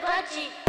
прекрати!